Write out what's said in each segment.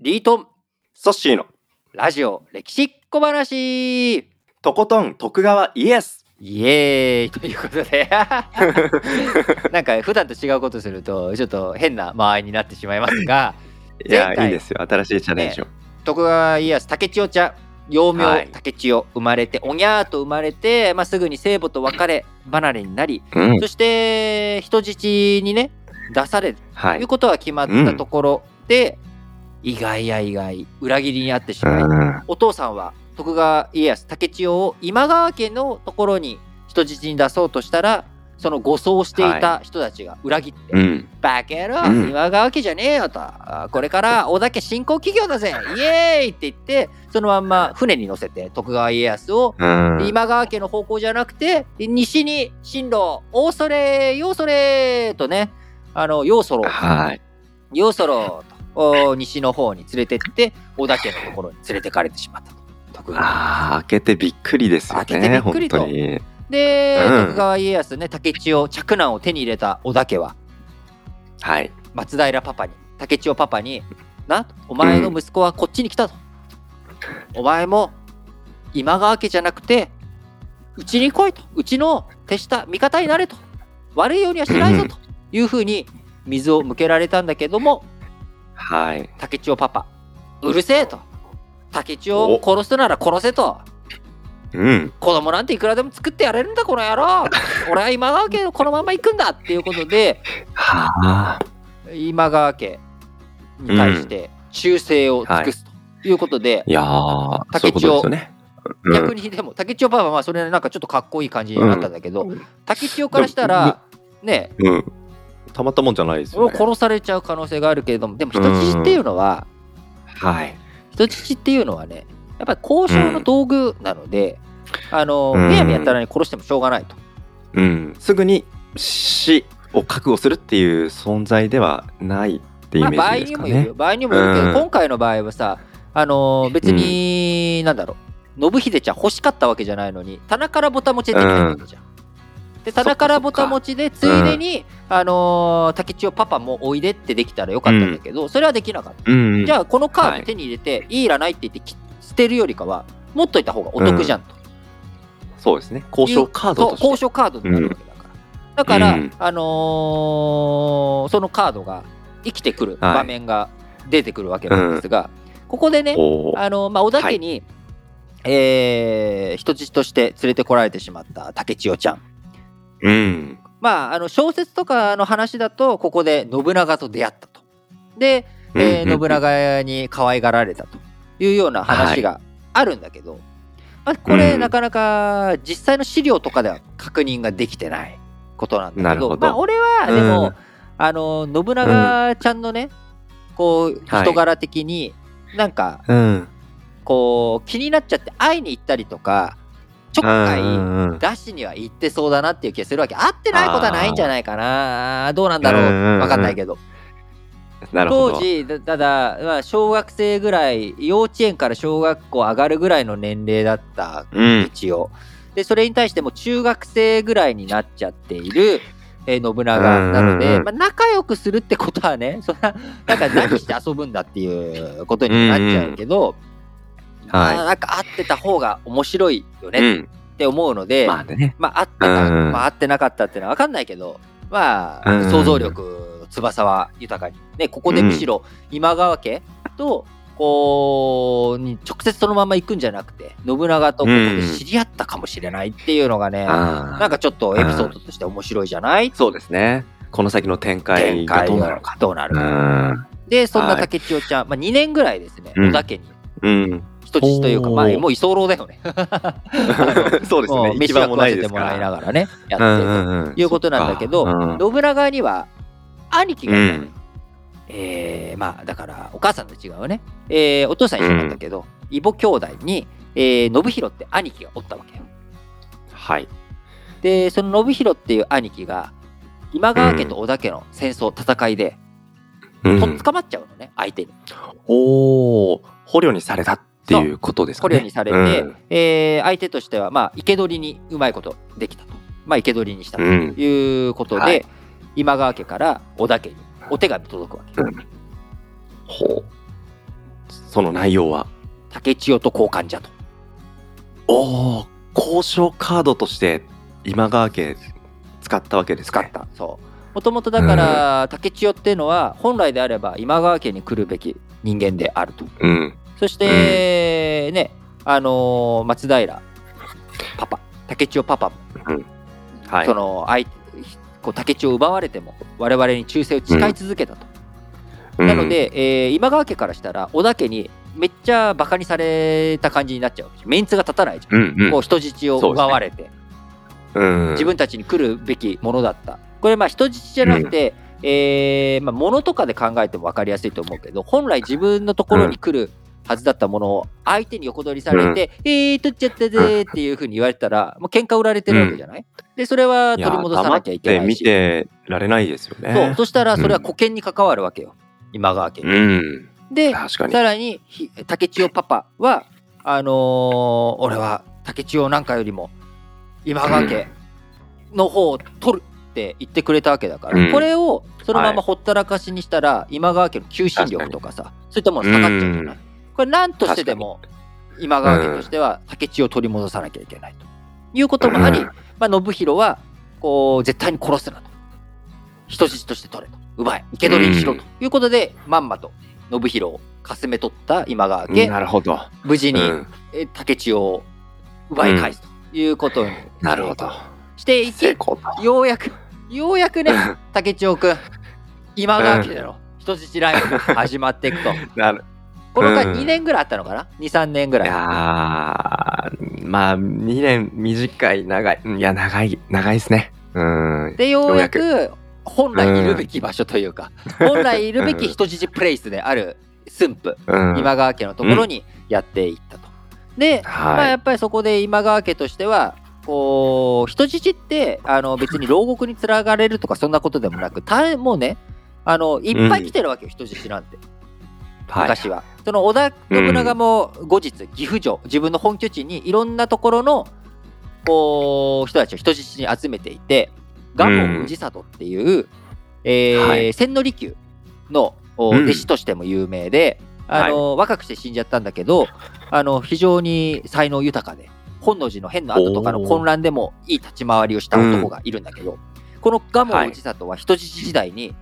リートンソッシーの。ラジオ歴史小話。とことん徳川イエスイエーイ。ということで。なんか普段と違うことするとちょっと変な間合いになってしまいますが。いやいいですよ。新しいチャレンジを、徳川家康竹千代ちゃん幼名、はい。竹千代生まれておにゃーと生まれて、まあ、すぐに聖母と別れ離れになり、うん。そして人質にね出される。はい。ということが決まったところで、意外や意外。裏切りにあってしまい、うん。お父さんは徳川家康竹千代を今川家のところに人質に出そうとしたらその護送していた人たちが裏切って「うん。バカ野郎、うん。今川家じゃねえよ」と。あ「これから織田家新興企業だぜ。イエーイ!」って言ってそのまんま船に乗せて徳川家康を。うん。今川家の方向じゃなくて西に進路「おそれよそれ!」とね。あのようそろはい。ようそろと。お西の方に連れてって織田家のところに連れてかれてしまったと。徳川あー開けてびっくりですよね開けてびっくりと。本当に。で、うん。徳川家康ね竹千代嫡男を手に入れた織田家ははい。松平パパに竹千代パパに「なお前の息子はこっちに来たと、お前も今川家じゃなくてうちに来いと。うちの手下味方になれと。悪いようにはしないぞというふうに水を向けられたんだけどもはい。竹千代パパ。うるせえと。竹千代を殺すなら殺せと。うん。子供なんていくらでも作ってやれるんだこの野郎。俺は今川家のこのまま行くんだっていうことではあ。今川家に対して忠誠を尽くすということで、ういうこと竹千代ね。うん。逆にでも竹千代パパはまあそれでなんかちょっとかっこいい感じになったんだけど、竹千代からしたらねうんたまったもんじゃないですよね。殺されちゃう可能性があるけれどもでも人質っていうのははい。人質っていうのはねやっぱり交渉の道具なので、あのうん。むやみやったらに殺してもしょうがないと。うん。すぐに死を覚悟するっていう存在ではないってイまあ、メ場合ージですかね。にもよる。場合にもよるけど、うん今回の場合はさ、あのー別に、なんだろう、信秀ちゃん欲しかったわけじゃないのに、棚からぼた持ちでできたわけじゃん。で、棚からぼた持ちで、ついでに、あのー竹千代パパもおいでってできたらよかったんだけど、それはできなかった。うんじゃあ、このカーはい。ド手に入れて、い、いらないって言ってき捨てるよりかは、持っといた方がお得じゃんと。そうですね。交渉カードと交渉カードになるわけだから。だから、うん。あのーそのカードが生きてくるはい。場面が出てくるわけなんですが、ここでね、あのまあ、織田家に、えー人質として連れてこられてしまった竹千代ちゃん。うん。まあ、あの小説とかの話だとここで信長と出会ったと。で、えー信長に可愛がられたというような話があるんだけど、まあ、これ、うん。なかなか実際の資料とかでは確認ができてないことなんだけどまあ、俺はでも、うん。あの信長ちゃんのね、こうはい人柄的になんかうん。こう気になっちゃって会いに行ったりとかちょっかいうんうん出しには行ってそうだなっていう気がするわけ。会ってないことはないんじゃないかな。どうなんだろう。うんうんうん。分かんないけど。当時だただ、まあ、小学生ぐらい幼稚園から小学校上がるぐらいの年齢だったうん。一応でそれに対しても中学生ぐらいになっちゃっている、えー信長なので、うんうん。うんまあ、仲良くするってことはねそんななんか何して遊ぶんだっていうことにもなっちゃうけど、まあはなんか会ってた方が面白いよい、うねっん、て思うので、まあね。まあ、合ってた、うん。まあ、合ってなかったっていうのは分かんないけど、まあ、うん。想像力、翼は豊かに。ね、ここでむしろ今川家と、こう、に直接そのまま行くんじゃなくて、信長とここで知り合ったかもしれないっていうのがね、なんかちょっとエピソードとして面白いじゃない？そうですね。この先の展開がどうなるのか。うどうなるか。ん。で、そんな竹千代ちゃん、まあ、2年ぐらいですね、うん。織田家に。うん人質というか、まあ、もう居候だよね。そうですね。飯は食わせてもらいながらね、やってうんて。うんうんいうことなんだけど、信長には兄貴がうん。えーまあだからお母さんと違うね、えーお父さん一緒なんだけど、異母兄弟に、えー信弘って兄貴がおったわけよ。はい。でその信弘っていう兄貴が今川家と織田家の戦争戦いで、うん。とっ捕まっちゃうのね相手に。おお捕虜にされた。っていうことですか捕ね虜にされて、うんえー相手としてはまあ生け捕りにうまいことできたとまあ生け捕りにしたとうんいうことで、はい今川家から織田家にお手紙届くわけ、ほうその内容は？竹千代と交換じゃと。おお、交渉カードとして今川家使ったわけですか、使った。そう。もともとだから、竹千代っていうのは本来であれば今川家に来るべき人間であると。うん。そして、ね、あのー松平。パパ、竹千代パパも、はい。その相手こう竹千代を奪われても我々に忠誠を誓い続けたと。うん。なの、で、えー今川家からしたら織田家にめっちゃバカにされた感じになっちゃうメンツが立たないじゃん、うんうん。こう人質を奪われて、うん、自分たちに来るべきものだった。これまあ人質じゃなくて、えーまあ、物とかで考えても分かりやすいと思うけど本来自分のところに来るはずだったものを相手に横取りされて、えー、取っちゃったぜーっていうふうに言われたらもう喧嘩売られてるわけじゃない、でそれは取り戻さなきゃいけ黙って見ないし、てられないですよね。そう。そしたらそれは保険に関わるわけよ。今川家に。うん。で。さらにひ竹千代パパはあのー俺は竹千代なんかよりも今川家の方を取るって言ってくれたわけだから、うん。これをそのまはい。まほったらかしにしたら、今川家の求心力とかさそういったもの下がっちゃうじゃない、うんこれ何としてでも今川家としては竹千代を取り戻さなきゃいけないということもあり、うん。まあ、信弘はこう絶対に殺すなと。人質として取れと。奪え生け捕りにしろということで、まんまと信弘をかすめ取った今川家、なるほど。無事に、うん。え竹千代を奪い返すということになるほど。していき。ようやくようやくね竹千代くん。今川家での人質ライブが始まっていくと。なるこの間うん。2年ぐらいあったのかな？23年ぐいらい。やーまあ2年短い長い。いや長い長いですね。うん。でようやよく。本来いるべき場所というか、本来いるべき人質プレイスである駿府、うん。今川家のところにやっていったと。で、はい。まあ、やっぱりそこで今川家としてはこう人質ってあの別に牢獄につながれるとかそんなことでもなくたもうねあのいっぱい来てるわけよ、人質なんてはい。昔は。その織田信長も後日岐阜城自分の本拠地にいろんなところのこう人たちを人質に集めていて蒲生氏里っていう、えーはい。千利休の弟子としても有名で、あの若くして死んじゃったんだけどあの非常に才能豊かで本能寺の変の後とかの混乱でもいい立ち回りをした男がいるんだけど、この蒲生氏里は人質時代に、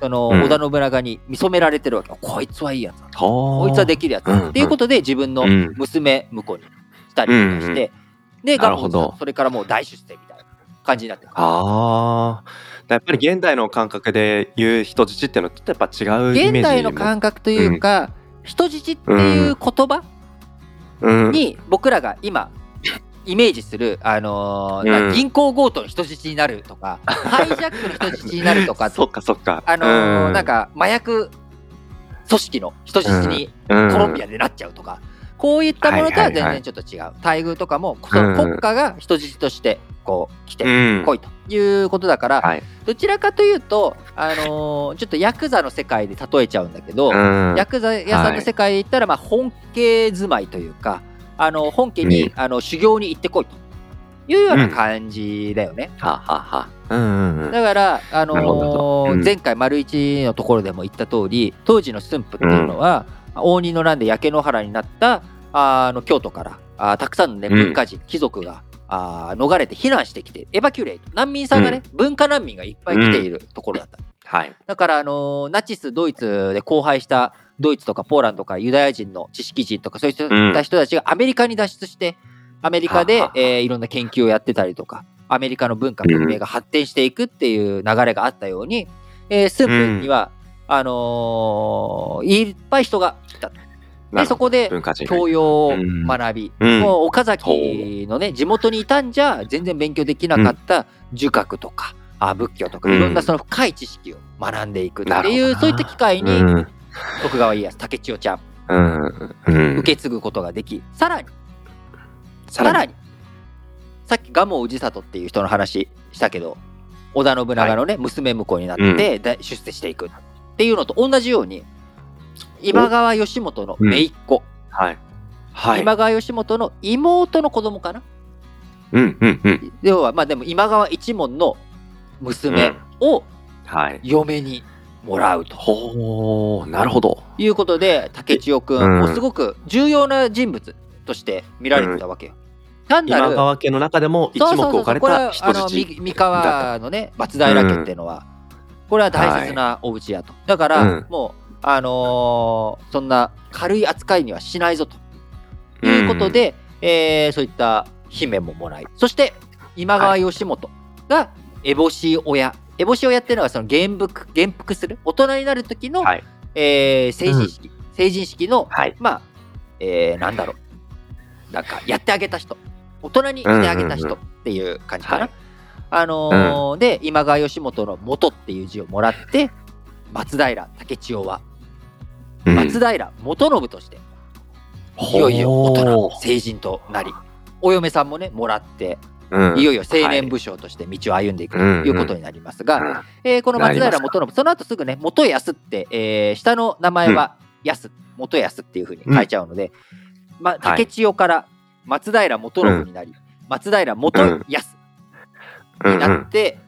そのうん。織田信長に見初められてるわけ、こいつはいいやつだここいつはできるやつだ、うんっていうことで自分のうん。娘婿にしたりして、うんでなるほど。蒲生氏里それからもう大出世みたいな感じになってる。ああやっぱり現代の感覚で言う人質っていうのとちょっとやっぱ違う現代の感覚というか、人質っていう言葉うん。に僕らが今イメージする、あのーうん。銀行強盗の人質になるとか ハイジャックの人質になるとか。そっかそっか。あのーなんか麻薬組織の人質にココロンビアでなっちゃうとか、こういったものとは全然ちょっと違う、待遇とかもその国家が人質としてこう来てうん。来いということだから、はい。どちらかというと、あのーちょっとヤクザの世界で例えちゃうんだけど、うん。ヤクザ屋さんの世界で言ったら、まあ、本家住まいというかあの本家に、うん。あの修行に行ってこいと。いうような感じだよね。はははうんうんうん。だから、あのなるほどうん。前回丸一のところでも言った通り当時の駿府っていうのは、応仁の乱で焼け野原になったあの京都からあたくさんの、ね、うん。文化人、貴族があ逃れて避難してきてエバキュレート。難民さんがね、文化難民がいっぱい来ているところだった。はい。だから、あのナチスドイツで荒廃したドイツとかポーランドとかユダヤ人の知識人とかそういった人たちがアメリカに脱出してアメリカでえーいろんな研究をやってたりとかアメリカの文化文明が発展していくっていう流れがあったように、えースープには、あのーいっぱい人が来たと。でそこで教養を学び、うん。もう岡崎のね地元にいたんじゃ全然勉強できなかった儒学とか、あ仏教とかうんいろんなその深い知識を学んでいくっていう、そういった機会にうん徳川家康竹千代ちゃん。うんうん。受け継ぐことができさらにさらに。さっき蒲生氏里っていう人の話したけど織田信長のね、娘婿になって、だ出世していくっていうのと同じように今川義元の姪っ子、はい。はい。今川義元の妹の子供かな？うんうんうん。要はまあでも今川一門の娘をはい。嫁にもらうと。ほう、なるほど。いうことで竹千代くうん。んもうすごく重要な人物として見られてたわけよ。単な今る川家の中でも一目置かれこれたはあの人質み三河のね松平家っていうのは、これは大切なお家やと、だから、うん。もうあのーそんな軽い扱いにはしないぞと。いうことで、えーそういった姫ももらい。そして今川義元が烏帽子親烏帽子親っていうのはその元服元服する？大人になる時の、はいえー成人式、成人式のはい。まあ、えーなんだろう。なんか、やってあげた人。大人にしてあげた人っていう感じかな。はいあのーで、今川義元の元っていう字をもらって、松平武千代は、松平元信として、いよいよ大人、成人となり、お嫁さんもね、もらって、いよいよ青年武将として道を歩んでいくということになりますが、えーこの松平元信、その後すぐね、元康って、えー下の名前は康、元康っていうふうに書いちゃうので、まあ、竹千代から松平元信になり、松平元康になって、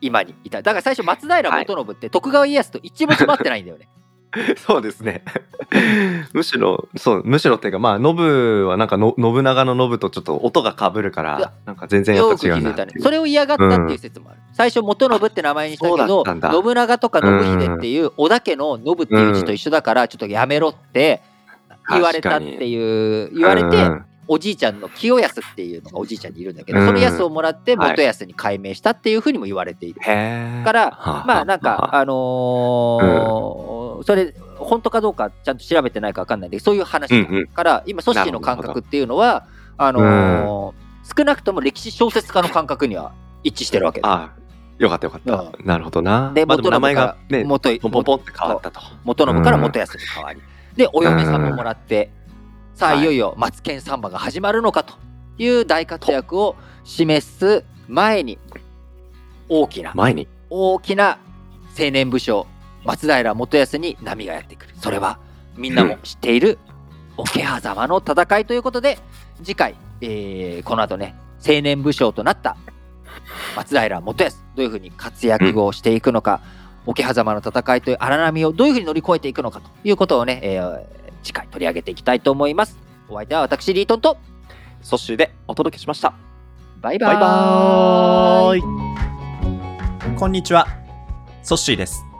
今に至る。だから最初、松平元信って徳川家康と一文字も合ってないんだよね。そうですね。むしろ、そう、むしろっていうか、まあ、ノブはなんかの、信長のノブとちょっと音が被るから、なんか全然やっぱ違うなね。それを嫌がったっていう説もある。最初、元信って名前にしたけど、信長とか信秀っていう織田家の信っていう字と一緒だから、ちょっとやめろって言われたっていう、言われて、おじいちゃんの清康っていうのがおじいちゃんにいるんだけど、うんその康をもらってはい元康に改名したっていうふうにも言われている。へえ。からはまあなんか、あのーそれ本当かどうかちゃんと調べてないか分かんないんでそういう話うんうんから、今組織の感覚っていうのはあのー少なくとも歴史小説家の感覚には一致してるわけだ。あよかったよかった。なるほどな。でまあでも名前がね、元ポンポンポンって変わったと。元信から元康に変わり、でお嫁さんももらって、さあはいいよいよマツケンサンバが始まるのかという大活躍を示す前に大きな前に？大きな青年武将松平元康に波がやってくるそれはみんなも知っている桶狭間の戦いということで次回、えーこの後ね青年武将となった松平元康どういうふうに活躍をしていくのか、桶狭間の戦いという荒波をどういうふうに乗り越えていくのかということをね、えー次回取り上げていきたいと思いますお相手は私リートンとソッシーでお届けしました。バイバイ。こんにちは。ソッシーです。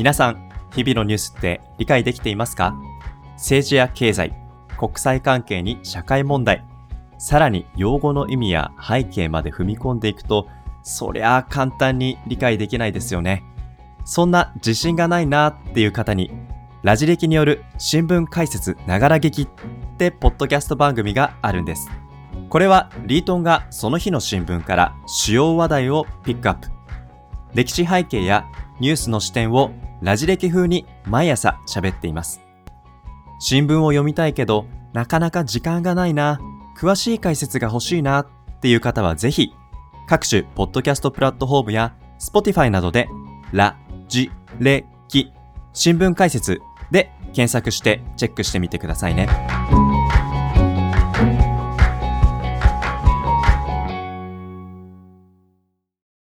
皆さん、日々のニュースって理解できていますか？政治や経済、国際関係に社会問題、さらに用語の意味や背景まで踏み込んでいくと、そりゃあ簡単に理解できないですよね。そんな自信がないなっていう方に、ラジ歴による新聞解説ながら劇ってポッドキャスト番組があるんです。これはリートンがその日の新聞から主要話題をピックアップ。歴史背景やニュースの視点をラジ歴風に毎朝喋っています。新聞を読みたいけど、なかなか時間がないな、詳しい解説が欲しいなっていう方はぜひ、各種ポッドキャストプラットフォームや Spotify などで、ラ、ジ、レ、キ、新聞解説で検索してチェックしてみてくださいね。